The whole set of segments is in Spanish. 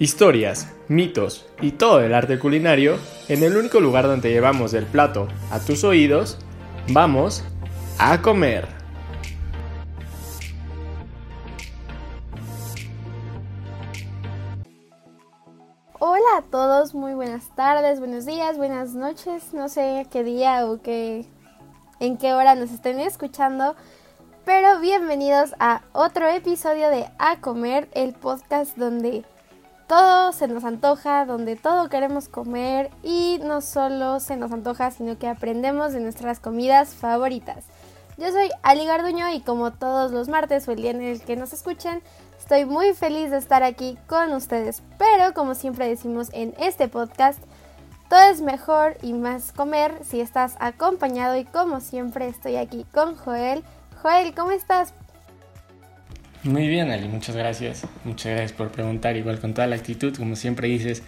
Historias, mitos y todo el arte culinario en el único lugar donde llevamos del plato a tus oídos, vamos a comer. Hola a todos, muy buenas tardes, buenos días, buenas noches, no sé qué día o qué en qué hora nos estén escuchando, pero bienvenidos a otro episodio de A Comer, el podcast donde todo se nos antoja, donde todo queremos comer y no solo se nos antoja, sino que aprendemos de nuestras comidas favoritas. Yo soy Ali Garduño y como todos los martes o el día en el que nos escuchen, estoy muy feliz de estar aquí con ustedes. Pero como siempre decimos en este podcast, todo es mejor y más comer si estás acompañado y como siempre estoy aquí con Joel. Joel, ¿cómo estás? Muy bien, Ali, muchas gracias. Muchas gracias por preguntar. Igual con toda la actitud, como siempre dices,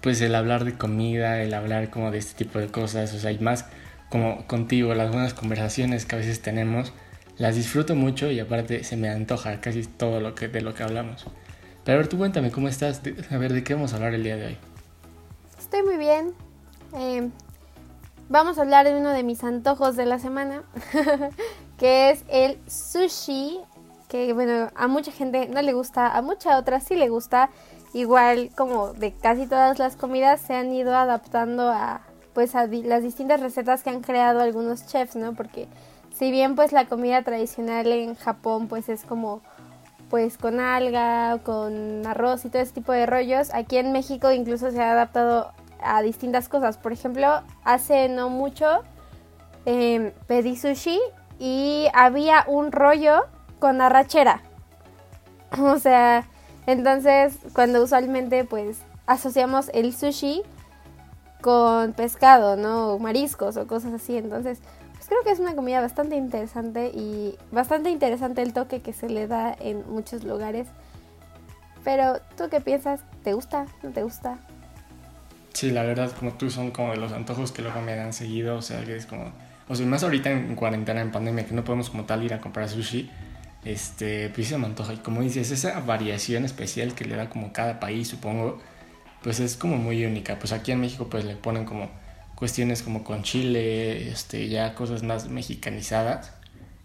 pues el hablar de comida, el hablar como de este tipo de cosas, o sea, y más como contigo, las buenas conversaciones que a veces tenemos, las disfruto mucho y aparte se me antoja casi todo lo que, de lo que hablamos. Pero a ver, tú cuéntame, ¿cómo estás? A ver, ¿de qué vamos a hablar el día de hoy? Estoy muy bien. Eh, vamos a hablar de uno de mis antojos de la semana, que es el sushi que bueno, a mucha gente no le gusta, a mucha otra sí le gusta. Igual como de casi todas las comidas se han ido adaptando a pues a las distintas recetas que han creado algunos chefs, ¿no? Porque si bien pues la comida tradicional en Japón pues es como pues con alga, con arroz y todo ese tipo de rollos, aquí en México incluso se ha adaptado a distintas cosas. Por ejemplo, hace no mucho eh, pedí sushi y había un rollo con arrachera. O sea, entonces cuando usualmente pues asociamos el sushi con pescado, ¿no? mariscos o cosas así. Entonces, pues creo que es una comida bastante interesante y bastante interesante el toque que se le da en muchos lugares. Pero, ¿tú qué piensas? ¿Te gusta? ¿No te gusta? Sí, la verdad, como tú, son como de los antojos que luego me dan seguido. O sea, que es como. O sea, más ahorita en cuarentena, en pandemia, que no podemos como tal ir a comprar sushi este, pues se me antoja. Y como dices, esa variación especial que le da como cada país, supongo, pues es como muy única. Pues aquí en México pues le ponen como cuestiones como con chile, este, ya cosas más mexicanizadas.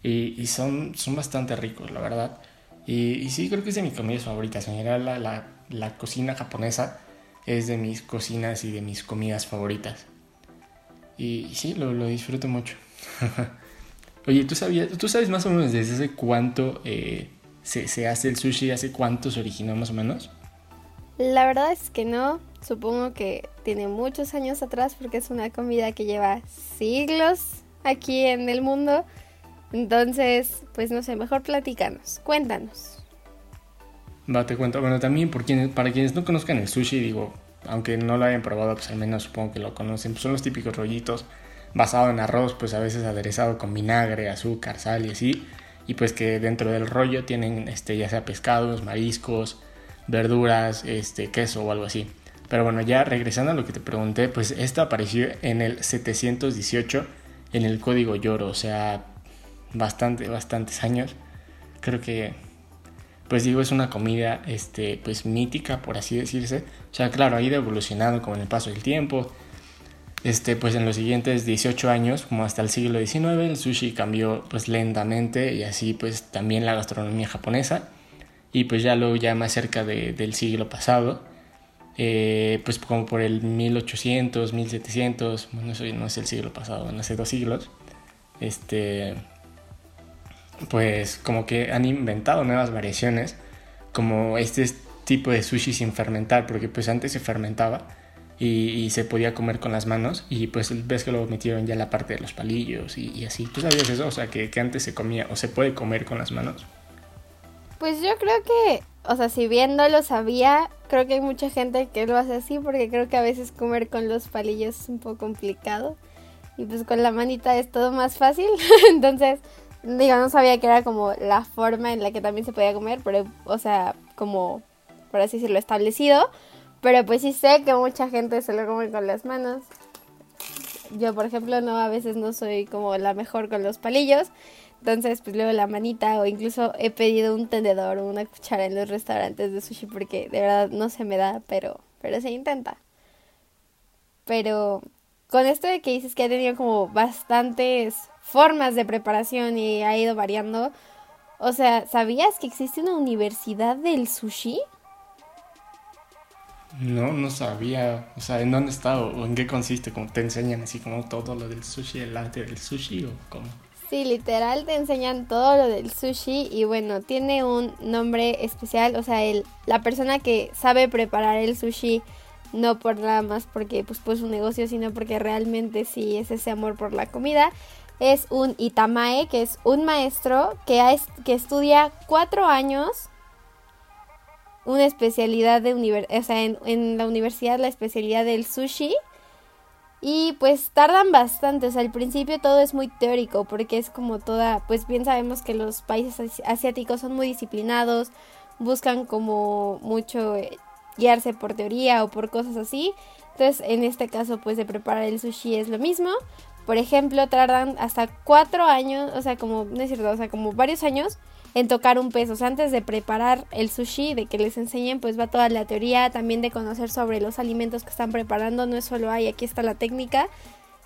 Y, y son, son bastante ricos, la verdad. Y, y, sí, creo que es de mis comidas favoritas. En general, la, la, la cocina japonesa es de mis cocinas y de mis comidas favoritas. Y, y sí, lo, lo disfruto mucho. Oye, ¿tú, sabías, ¿tú sabes más o menos desde hace cuánto eh, se, se, hace el sushi? ¿Hace cuánto se originó más o menos? La verdad es que no. Supongo que tiene muchos años atrás porque es una comida que lleva siglos aquí en el mundo. Entonces, pues no sé, mejor platícanos. Cuéntanos. Va, te cuento. Bueno, también por quienes, para quienes no conozcan el sushi, digo, aunque no lo hayan probado, pues al menos supongo que lo conocen. Pues son los típicos rollitos basado en arroz, pues a veces aderezado con vinagre, azúcar, sal y así. Y pues que dentro del rollo tienen este, ya sea pescados, mariscos, verduras, este, queso o algo así. Pero bueno, ya regresando a lo que te pregunté, pues esto apareció en el 718 en el código Lloro, o sea, bastante, bastantes años. Creo que, pues digo, es una comida, este, pues mítica, por así decirse. O sea, claro, ha ido evolucionando con el paso del tiempo este, pues en los siguientes 18 años, como hasta el siglo XIX, el sushi cambió pues lentamente y así pues también la gastronomía japonesa. Y pues ya luego ya más cerca de, del siglo pasado, eh, pues como por el 1800, 1700, bueno, eso no es el siglo pasado, bueno, hace dos siglos, este, pues como que han inventado nuevas variaciones, como este tipo de sushi sin fermentar, porque pues antes se fermentaba y, se podía comer con las manos y pues ves que lo metieron ya la parte de los palillos y, así. ¿Tú sabías eso? O sea, que, antes se comía o se puede comer con las manos. Pues yo creo que, o sea, si bien no lo sabía, creo que hay mucha gente que lo hace así porque creo que a veces comer con los palillos es un poco complicado y pues con la manita es todo más fácil. Entonces, digo, no sabía que era como la forma en la que también se podía comer, pero, o sea, como, por así decirlo, establecido. Pero pues sí sé que mucha gente se lo come con las manos. Yo, por ejemplo, no, a veces no soy como la mejor con los palillos. Entonces, pues luego la manita o incluso he pedido un tendedor o una cuchara en los restaurantes de sushi porque de verdad no se me da, pero, pero se intenta. Pero con esto de que dices que ha tenido como bastantes formas de preparación y ha ido variando, o sea, ¿sabías que existe una universidad del sushi? No, no sabía. O sea, ¿en dónde está o en qué consiste? ¿Cómo te enseñan así como todo lo del sushi, el arte del sushi o cómo? Sí, literal te enseñan todo lo del sushi y bueno, tiene un nombre especial, o sea, el, la persona que sabe preparar el sushi no por nada más porque pues pues un negocio, sino porque realmente sí es ese amor por la comida. Es un Itamae, que es un maestro que, ha, que estudia cuatro años una especialidad de universidad, o sea, en, la universidad la especialidad del sushi y pues tardan bastante, o sea, al principio todo es muy teórico porque es como toda, pues bien sabemos que los países asiáticos son muy disciplinados, buscan como mucho eh, guiarse por teoría o por cosas así. Entonces, en este caso, pues de preparar el sushi es lo mismo. Por ejemplo, tardan hasta cuatro años, o sea, como, no es cierto, o sea, como varios años en tocar un pez. O sea, antes de preparar el sushi, de que les enseñen, pues va toda la teoría, también de conocer sobre los alimentos que están preparando. No es solo, ay, aquí está la técnica,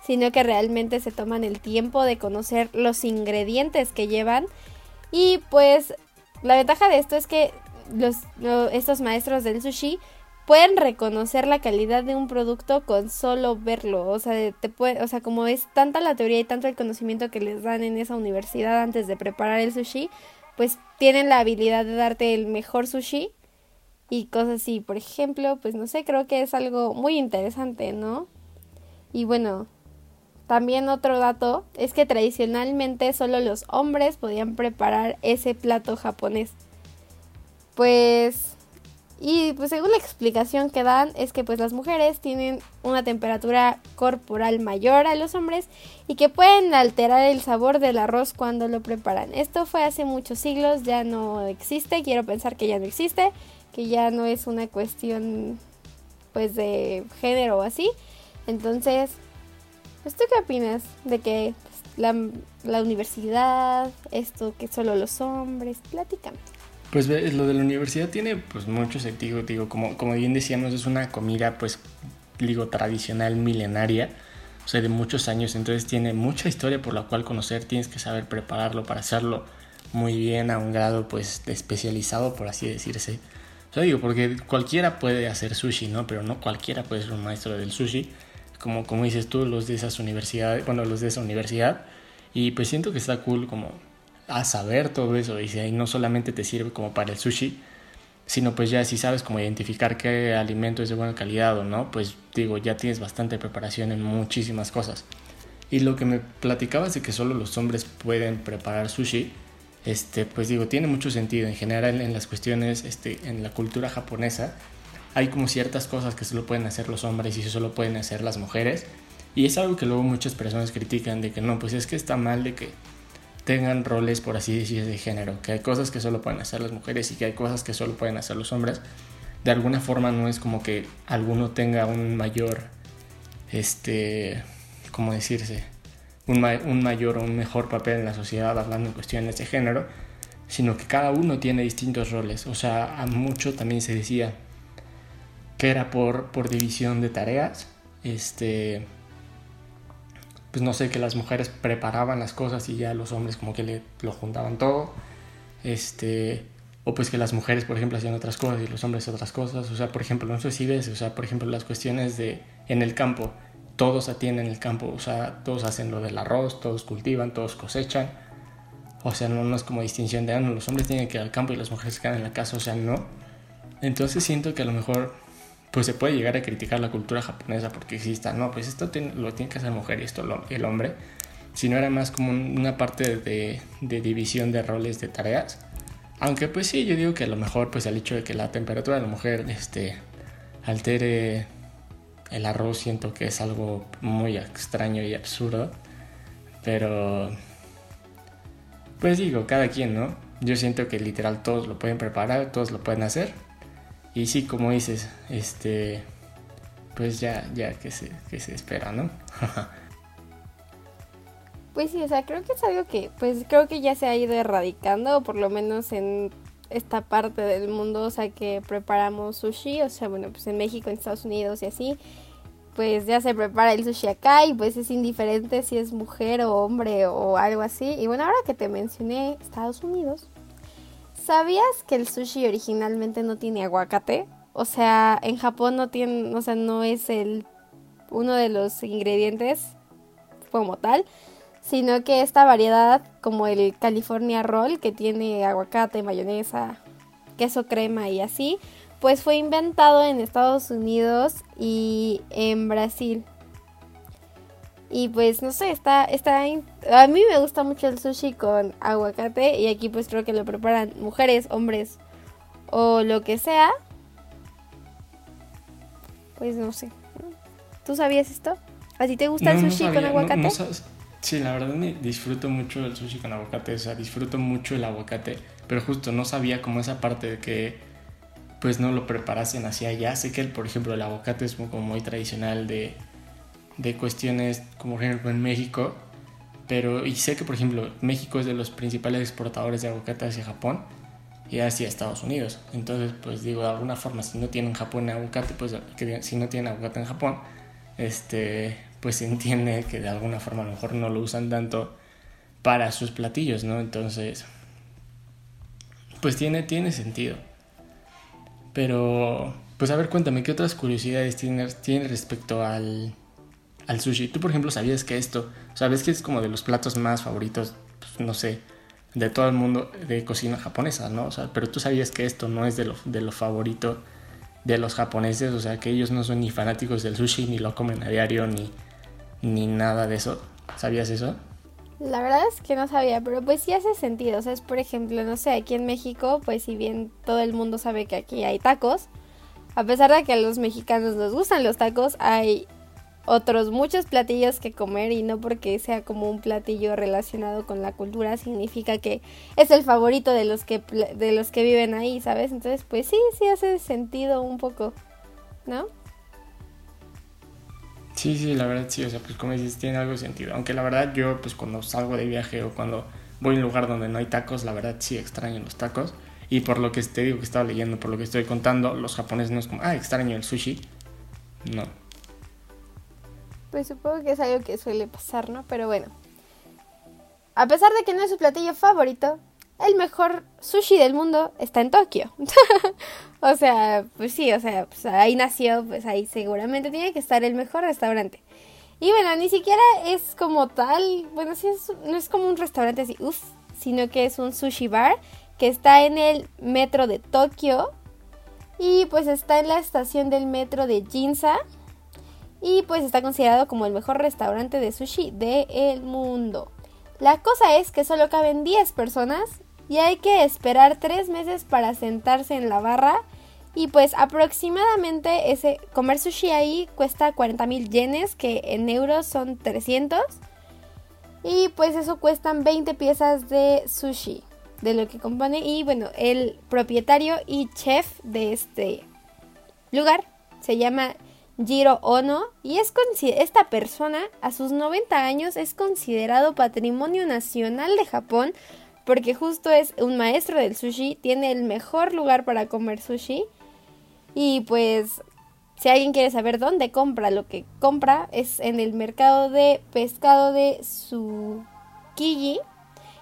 sino que realmente se toman el tiempo de conocer los ingredientes que llevan. Y pues la ventaja de esto es que los, estos maestros del sushi pueden reconocer la calidad de un producto con solo verlo. O sea, te puede, o sea, como es tanta la teoría y tanto el conocimiento que les dan en esa universidad antes de preparar el sushi, pues tienen la habilidad de darte el mejor sushi y cosas así. Por ejemplo, pues no sé, creo que es algo muy interesante, ¿no? Y bueno, también otro dato es que tradicionalmente solo los hombres podían preparar ese plato japonés. Pues y pues según la explicación que dan es que pues las mujeres tienen una temperatura corporal mayor a los hombres y que pueden alterar el sabor del arroz cuando lo preparan. Esto fue hace muchos siglos, ya no existe, quiero pensar que ya no existe, que ya no es una cuestión pues de género o así. Entonces, pues, ¿tú qué opinas de que la, la universidad, esto que solo los hombres, platícame. Pues lo de la universidad tiene pues mucho sentido, digo, como, como bien decíamos, es una comida pues digo tradicional milenaria, o sea, de muchos años, entonces tiene mucha historia por la cual conocer, tienes que saber prepararlo para hacerlo muy bien a un grado pues especializado, por así decirse. O sea, digo, porque cualquiera puede hacer sushi, ¿no? Pero no cualquiera puede ser un maestro del sushi, como, como dices tú, los de esas universidades, bueno, los de esa universidad, y pues siento que está cool como a saber todo eso y, si, no solamente te sirve como para el sushi, sino pues ya si sabes cómo identificar qué alimento es de buena calidad o no, pues digo, ya tienes bastante preparación en muchísimas cosas. Y lo que me platicabas de que solo los hombres pueden preparar sushi, este, pues digo, tiene mucho sentido. En general en las cuestiones, este, en la cultura japonesa, hay como ciertas cosas que solo pueden hacer los hombres y solo pueden hacer las mujeres. Y es algo que luego muchas personas critican de que no, pues es que está mal de que tengan roles, por así decir, de género, que hay cosas que solo pueden hacer las mujeres y que hay cosas que solo pueden hacer los hombres. De alguna forma no es como que alguno tenga un mayor, este, ¿cómo decirse? Un, mayor o un mejor papel en la sociedad hablando en cuestiones de género, sino que cada uno tiene distintos roles. O sea, a mucho también se decía que era por, por división de tareas, este, pues no sé, que las mujeres preparaban las cosas y ya los hombres como que le, lo juntaban todo. Este, o pues que las mujeres, por ejemplo, hacían otras cosas y los hombres otras cosas. O sea, por ejemplo, no sé si ves, o sea, por ejemplo, las cuestiones de en el campo, todos atienden el campo, o sea, todos hacen lo del arroz, todos cultivan, todos cosechan. O sea, no, es como distinción de, ah, los hombres tienen que ir al campo y las mujeres quedan en la casa, o sea, no. Entonces siento que a lo mejor pues se puede llegar a criticar la cultura japonesa porque exista, no, pues esto lo tiene que hacer mujer y esto el hombre, sino era más como una parte de, de, división de roles de tareas. Aunque pues sí, yo digo que a lo mejor pues el hecho de que la temperatura de la mujer este, altere el arroz siento que es algo muy extraño y absurdo, pero pues digo, cada quien, ¿no? Yo siento que literal todos lo pueden preparar, todos lo pueden hacer y sí, como dices, este, pues ya, ya que se, que se espera, ¿no? Pues sí, o sea, creo que es algo que, pues creo que ya se ha ido erradicando, por lo menos en esta parte del mundo, o sea, que preparamos sushi, o sea, bueno, pues en México, en Estados Unidos y así, pues ya se prepara el sushi acá y pues es indiferente si es mujer o hombre o algo así. Y bueno, ahora que te mencioné Estados Unidos, ¿sabías que el sushi originalmente no tiene aguacate? O sea, en Japón no tiene, o sea, no es el uno de los ingredientes como tal, sino que esta variedad como el California Roll que tiene aguacate, mayonesa, queso crema y así, pues fue inventado en Estados Unidos y en Brasil. Y pues no sé, está, está, a mí me gusta mucho el sushi con aguacate y aquí pues creo que lo preparan mujeres, hombres o lo que sea. Pues no sé. ¿Tú sabías esto? ¿A ti te gusta el sushi con aguacate? sí, la verdad me disfruto mucho el sushi con aguacate, o sea, disfruto mucho el aguacate, pero justo no sabía como esa parte de que pues no lo preparasen hacia allá. Sé que, por ejemplo, el aguacate es como muy tradicional de, de cuestiones como por ejemplo en México, pero y sé que, por ejemplo, México es de los principales exportadores de aguacate hacia Japón y hacia Estados Unidos. Entonces, pues digo, de alguna forma, si no tienen Japón aguacate, pues que si no tienen aguacate en Japón, este, pues se entiende que de alguna forma a lo mejor no lo usan tanto para sus platillos, ¿no? Entonces, pues tiene, tiene sentido. Pero, pues a ver, cuéntame, ¿qué otras curiosidades tienes, tienes respecto al, al sushi? Tú, por ejemplo, sabías que esto, sabes que es como de los platos más favoritos, pues, no sé, de todo el mundo de cocina japonesa, ¿no? O sea, pero tú sabías que esto no es de lo, de favorito de los japoneses, o sea, que ellos no son ni fanáticos del sushi, ni lo comen a diario, ni, ni nada de eso. ¿Sabías eso? La verdad es que no sabía, pero pues sí hace sentido. O sea, es por ejemplo, no sé, aquí en México, pues si bien todo el mundo sabe que aquí hay tacos, a pesar de que a los mexicanos nos gustan los tacos, hay otros muchos platillos que comer y no porque sea como un platillo relacionado con la cultura significa que es el favorito de los que de los que viven ahí, ¿sabes? Entonces, pues sí, sí hace sentido un poco, ¿no? Sí, sí, la verdad sí, o sea, pues como dices, tiene algo de sentido. Aunque la verdad yo, pues cuando salgo de viaje o cuando voy a un lugar donde no hay tacos, la verdad sí extraño los tacos. Y por lo que te digo que estaba leyendo, por lo que estoy contando, los japoneses no es como, ah, extraño el sushi. No. Pues supongo que es algo que suele pasar, ¿no? Pero bueno. A pesar de que no es su platillo favorito, el mejor sushi del mundo está en Tokio. o sea, pues sí, o sea, pues ahí nació, pues ahí seguramente tiene que estar el mejor restaurante. Y bueno, ni siquiera es como tal, bueno, sí es, no es como un restaurante así, uff, sino que es un sushi bar que está en el metro de Tokio y pues está en la estación del metro de Ginza y pues está considerado como el mejor restaurante de sushi del mundo. La cosa es que solo caben 10 personas y hay que esperar tres meses para sentarse en la barra. Y pues aproximadamente ese comer sushi ahí cuesta 40 mil yenes, que en euros son 300. Y pues eso cuestan 20 piezas de sushi, de lo que compone. Y bueno, el propietario y chef de este lugar se llama Jiro Ono y es esta persona a sus 90 años es considerado patrimonio nacional de Japón porque justo es un maestro del sushi, tiene el mejor lugar para comer sushi y pues si alguien quiere saber dónde compra lo que compra es en el mercado de pescado de Tsukiji,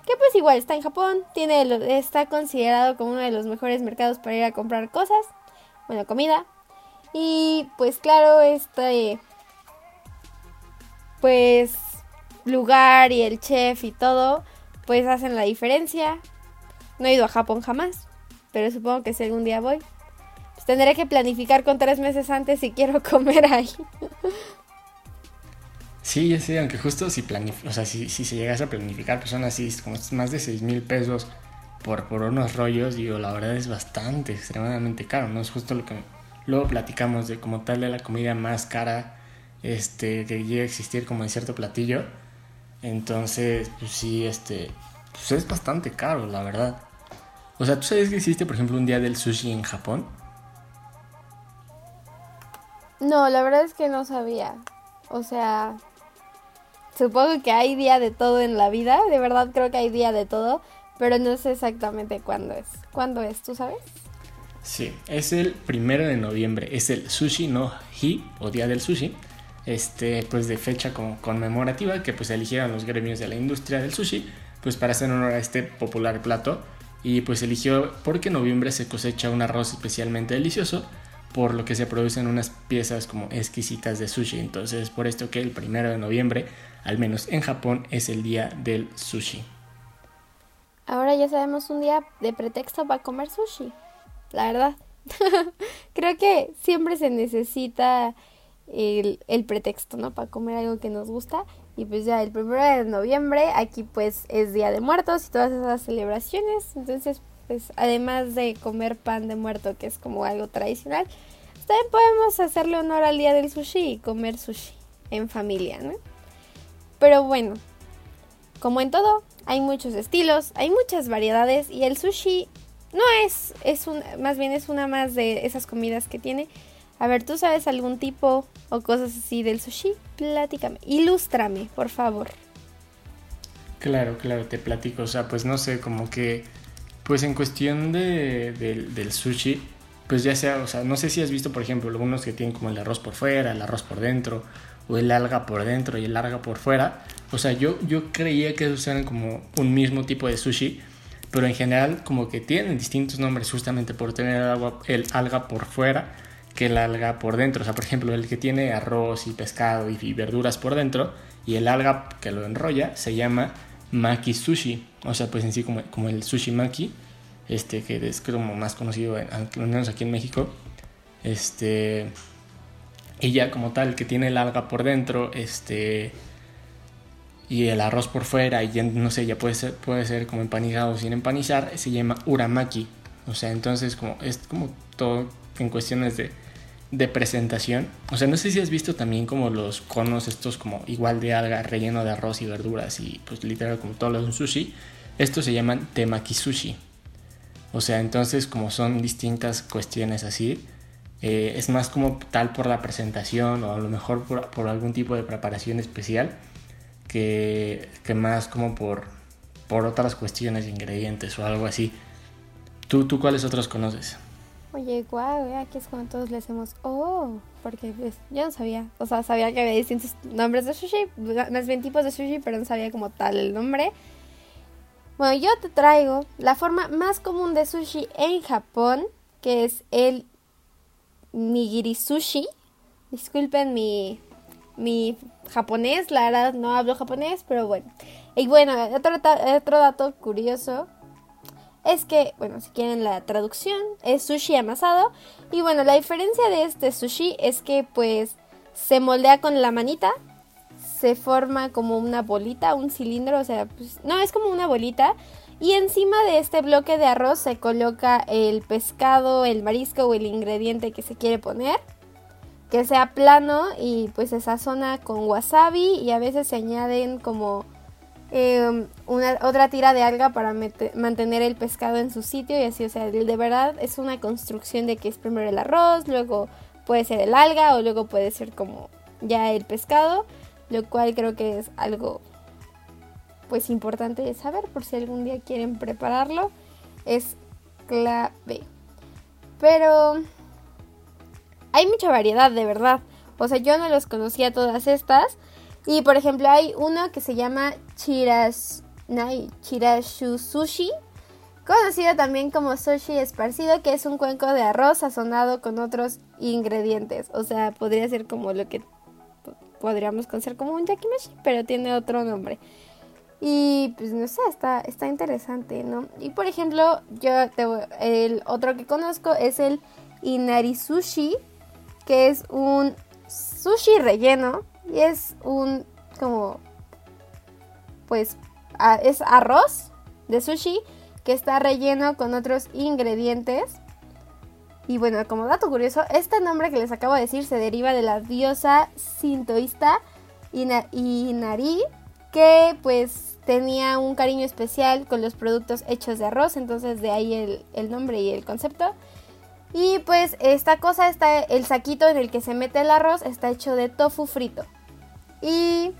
que pues igual está en Japón, tiene está considerado como uno de los mejores mercados para ir a comprar cosas, bueno, comida. Y pues claro, este pues lugar y el chef y todo pues hacen la diferencia. No he ido a Japón jamás, pero supongo que si algún día voy, pues tendré que planificar con tres meses antes si quiero comer ahí. Sí, ya sé, aunque justo si, o sea, si, se llegase a planificar, pues son así, como más de 6 mil pesos por, por unos rollos, digo, la verdad es bastante, extremadamente caro, ¿no? Es justo lo que luego platicamos de como tal de la comida más cara este, que llega a existir como en cierto platillo entonces, pues sí, este, pues es bastante caro, la verdad. O sea, ¿tú sabes que existe, por ejemplo, un día del sushi en Japón? No, la verdad es que no sabía. O sea, supongo que hay día de todo en la vida, de verdad creo que hay día de todo, pero no sé exactamente cuándo es. ¿Cuándo es? ¿Tú sabes? Sí, es el primero de noviembre, es el Sushi no Hi o Día del Sushi, este, pues de fecha conmemorativa que pues eligieron los gremios de la industria del sushi, pues para hacer honor a este popular plato y pues eligió porque en noviembre se cosecha un arroz especialmente delicioso, por lo que se producen unas piezas como exquisitas de sushi, entonces por esto que el primero de noviembre, al menos en Japón, es el día del sushi. Ahora ya sabemos un día de pretexto para comer sushi la verdad. Creo que siempre se necesita el, el, pretexto, ¿no? Para comer algo que nos gusta. Y pues ya el primero de noviembre, aquí pues es Día de Muertos y todas esas celebraciones. Entonces, pues además de comer pan de muerto, que es como algo tradicional, pues, también podemos hacerle honor al Día del Sushi y comer sushi en familia, ¿no? Pero bueno, como en todo, hay muchos estilos, hay muchas variedades y el sushi no es, es un, más bien es una más de esas comidas que tiene. A ver, ¿tú sabes algún tipo o cosas así del sushi? Platícame, ilústrame, por favor. Claro, claro, te platico. O sea, pues no sé, como que, pues en cuestión de, del sushi, pues ya sea, o sea, no sé si has visto, por ejemplo, algunos que tienen como el arroz por fuera, el arroz por dentro, o el alga por dentro y el alga por fuera. O sea, yo, yo creía que esos eran como un mismo tipo de sushi, pero en general como que tienen distintos nombres justamente por tener el, agua, el alga por fuera que el alga por dentro. O sea, por ejemplo, el que tiene arroz y pescado y, verduras por dentro y el alga que lo enrolla se llama maki sushi. O sea, pues en sí como, como el sushi maki, este, que es como más conocido, en, al menos aquí en México. Este, y ya como tal, que tiene el alga por dentro, este y el arroz por fuera y no sé, ya puede ser, puede ser como empanizado sin empanizar, se llama uramaki. O sea, entonces como es como todo en cuestiones de, de presentación. O sea, no sé si has visto también como los conos estos como igual de alga relleno de arroz y verduras y pues literal como todo lo de un sushi. Estos se llaman temaki sushi. O sea, entonces como son distintas cuestiones así, eh, es más como tal por la presentación o a lo mejor por algún tipo de preparación especial que, más como por, por otras cuestiones ingredientes o algo así. ¿Tú, tú cuáles otros conoces? Oye, guau, aquí es cuando todos le hacemos, oh, porque pues, yo no sabía, o sea, sabía que había distintos nombres de sushi, más bien tipos de sushi, pero no sabía como tal el nombre. Bueno, yo te traigo la forma más común de sushi en Japón, que es el nigiri sushi. Disculpen mi mi japonés, la verdad no hablo japonés, pero bueno. Y bueno, otro, otro dato curioso es que, bueno, si quieren la traducción, es sushi amasado. Y bueno, la diferencia de este sushi es que pues se moldea con la manita, se forma como una bolita, un cilindro, o sea, pues, no, es como una bolita. Y encima de este bloque de arroz se coloca el pescado, el marisco o el ingrediente que se quiere poner que sea plano y pues se sazona con wasabi y a veces se añaden como em, una, otra tira de alga para mantener el pescado en su sitio y así, o sea, de verdad es una construcción de que es primero el arroz, luego puede ser el alga o luego puede ser como ya el pescado, lo cual creo que es algo pues importante de saber por si algún día quieren prepararlo, es clave. Pero hay mucha variedad, de verdad. O sea, yo no los conocía todas estas. Y por ejemplo, hay uno que se llama Chiras, Chirashu Sushi, conocido también como sushi esparcido, que es un cuenco de arroz sazonado con otros ingredientes. O sea, podría ser como lo que podríamos conocer como un yakimeshi, pero tiene otro nombre. Y pues no sé, está, está interesante, ¿no? Y por ejemplo, yo el otro que conozco es el Inari Sushi, que es un sushi relleno y es un como pues es arroz de sushi que está relleno con otros ingredientes. Y bueno, como dato curioso, este nombre que les acabo de decir se deriva de la diosa sintoísta Inari, que pues tenía un cariño especial con los productos hechos de arroz, entonces de ahí el, el nombre y el concepto. Y pues esta cosa está, el saquito en el que se mete el arroz está hecho de tofu frito. Y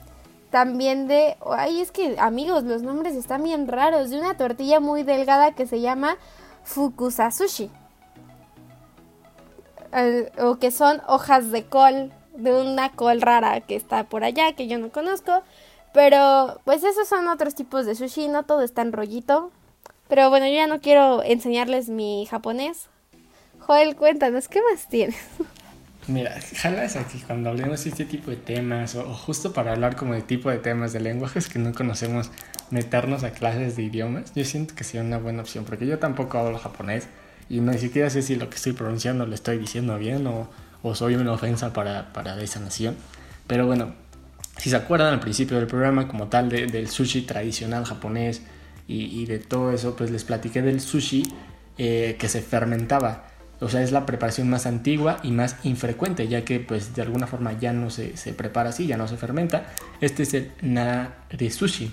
también de, ay, es que amigos, los nombres están bien raros, de una tortilla muy delgada que se llama fukusa sushi. o que son hojas de col, de una col rara que está por allá, que yo no conozco. Pero pues esos son otros tipos de sushi, no todo está en rollito. Pero bueno, yo ya no quiero enseñarles mi japonés. Joel, cuéntanos, ¿qué más tienes? Mira, jalas aquí cuando hablemos de este tipo de temas, o, justo para hablar como de tipo de temas de lenguajes que no conocemos, meternos a clases de idiomas, yo siento que sería una buena opción, porque yo tampoco hablo japonés y ni siquiera sé si lo que estoy pronunciando lo estoy diciendo bien o, o soy una ofensa para, para, esa nación. Pero bueno, si se acuerdan al principio del programa como tal del sushi tradicional japonés y, y, de todo eso, pues les platiqué del sushi eh, que se fermentaba o sea, es la preparación más antigua y más infrecuente, ya que pues de alguna forma ya no se, prepara así, ya no se fermenta. Este es el de sushi.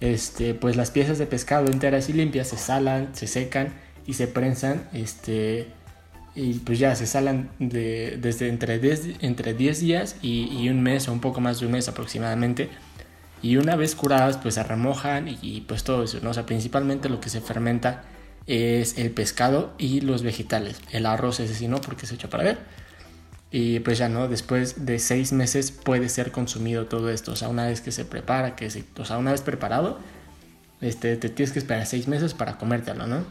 Este, pues las piezas de pescado enteras y limpias se salan, se secan y se prensan, este, y pues ya se salan de, desde entre 10, entre 10 días y, un mes o un poco más de un mes aproximadamente. Y una vez curadas, pues se remojan y, y pues todo eso, ¿no? O sea, principalmente lo que se fermenta es el pescado y los vegetales. El arroz ese sí no porque se echa para ver. Y pues ya no, después de seis meses puede ser consumido todo esto. O sea, una vez que se prepara, que se, o sea, una vez preparado, este, te tienes que esperar seis meses para comértelo, ¿no?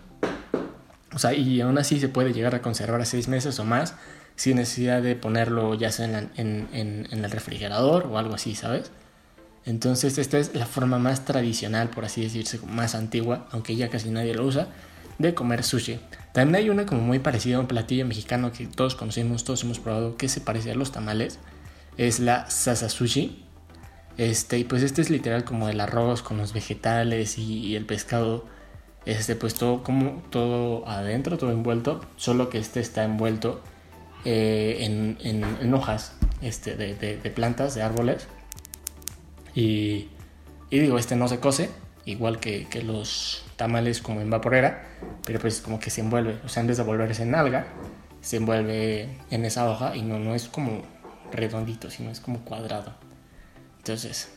O sea, y aún así se puede llegar a conservar seis meses o más sin necesidad de ponerlo ya sea en, en, en el refrigerador o algo así, ¿sabes? Entonces esta es la forma más tradicional, por así decirse, más antigua, aunque ya casi nadie lo usa, de comer sushi. También hay una como muy parecida a un platillo mexicano que todos conocemos, todos hemos probado, que se parece a los tamales. Es la sasa sushi. Este, y pues este es literal como el arroz con los vegetales y, el pescado. Este, pues todo como todo adentro, todo envuelto. Solo que este está envuelto eh, en, hojas este, de, plantas, de árboles. Y, y digo, este no se cose, igual que, que los tamales como en vaporera, pero pues como que se envuelve, o sea, vez de volverse en alga, se envuelve en esa hoja y no, no es como redondito, sino es como cuadrado. Entonces,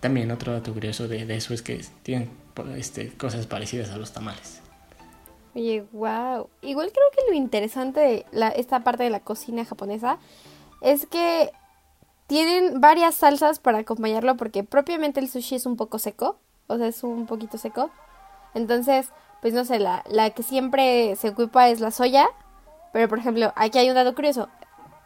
también otro dato curioso de, eso es que tienen este, cosas parecidas a los tamales. Oye, wow. Igual creo que lo interesante de esta parte de la cocina japonesa es que tienen varias salsas para acompañarlo porque propiamente el sushi es un poco seco, o sea, es un poquito seco. Entonces, pues no sé, la, la que siempre se ocupa es la soya. Pero por ejemplo, aquí hay un dato curioso.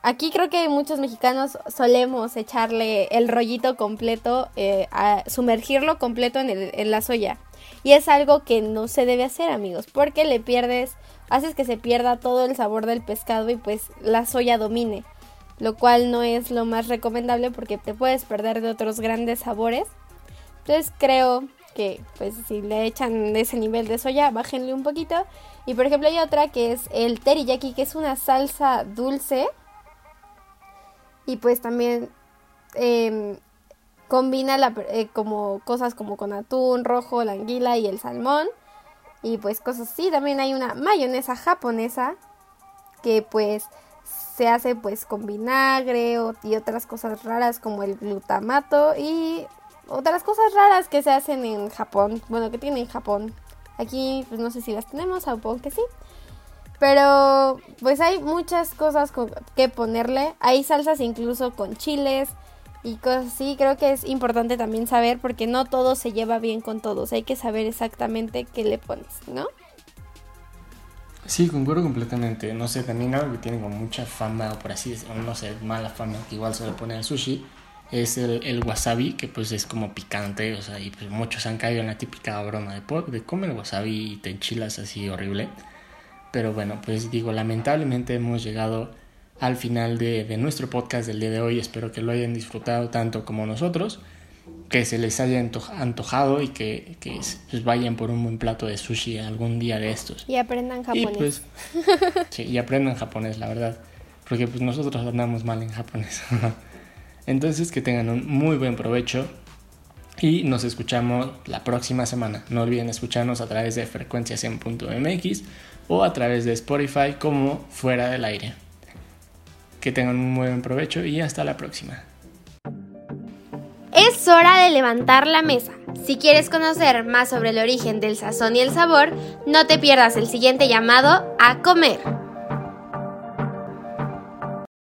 Aquí creo que muchos mexicanos solemos echarle el rollito completo, eh, a sumergirlo completo en, el, en la soya. Y es algo que no se debe hacer, amigos, porque le pierdes, haces que se pierda todo el sabor del pescado y pues la soya domine. Lo cual no es lo más recomendable porque te puedes perder de otros grandes sabores. Entonces creo que pues si le echan ese nivel de soya, bájenle un poquito. Y por ejemplo hay otra que es el teriyaki, que es una salsa dulce. Y pues también em, combina la, eh, como cosas como con atún rojo, la anguila y el salmón. Y pues cosas así. También hay una mayonesa japonesa que pues se hace pues con vinagre y otras cosas raras como el glutamato y otras cosas raras que se hacen en Japón, bueno, que tiene en Japón. Aquí, pues no sé si las tenemos, supongo que sí. Pero, pues hay muchas cosas que ponerle. Hay salsas incluso con chiles y cosas así. Creo que es importante también saber porque no todo se lleva bien con todos. Hay que saber exactamente qué le pones, ¿no? Sí, concuerdo completamente. No sé, también algo que tiene mucha fama, o por así decirlo, no sé, mala fama, que igual se le pone al sushi, es el, wasabi, que pues es como picante, o sea, y pues muchos han caído en la típica broma de, de comer wasabi y te enchilas así horrible. Pero bueno, pues digo, lamentablemente hemos llegado al final de, de, nuestro podcast del día de hoy. Espero que lo hayan disfrutado tanto como nosotros, que se les haya antojado y que, que pues vayan por un buen plato de sushi algún día de estos. Y aprendan japonés. Y pues, sí, y aprendan japonés, la verdad. Porque pues nosotros andamos mal en japonés. Entonces que tengan un muy buen provecho y nos escuchamos la próxima semana. No olviden escucharnos a través de frecuencias100.mx o a través de Spotify como fuera del aire. Que tengan un muy buen provecho y hasta la próxima. Es hora de levantar la mesa. Si quieres conocer más sobre el origen del sazón y el sabor, no te pierdas el siguiente llamado a comer.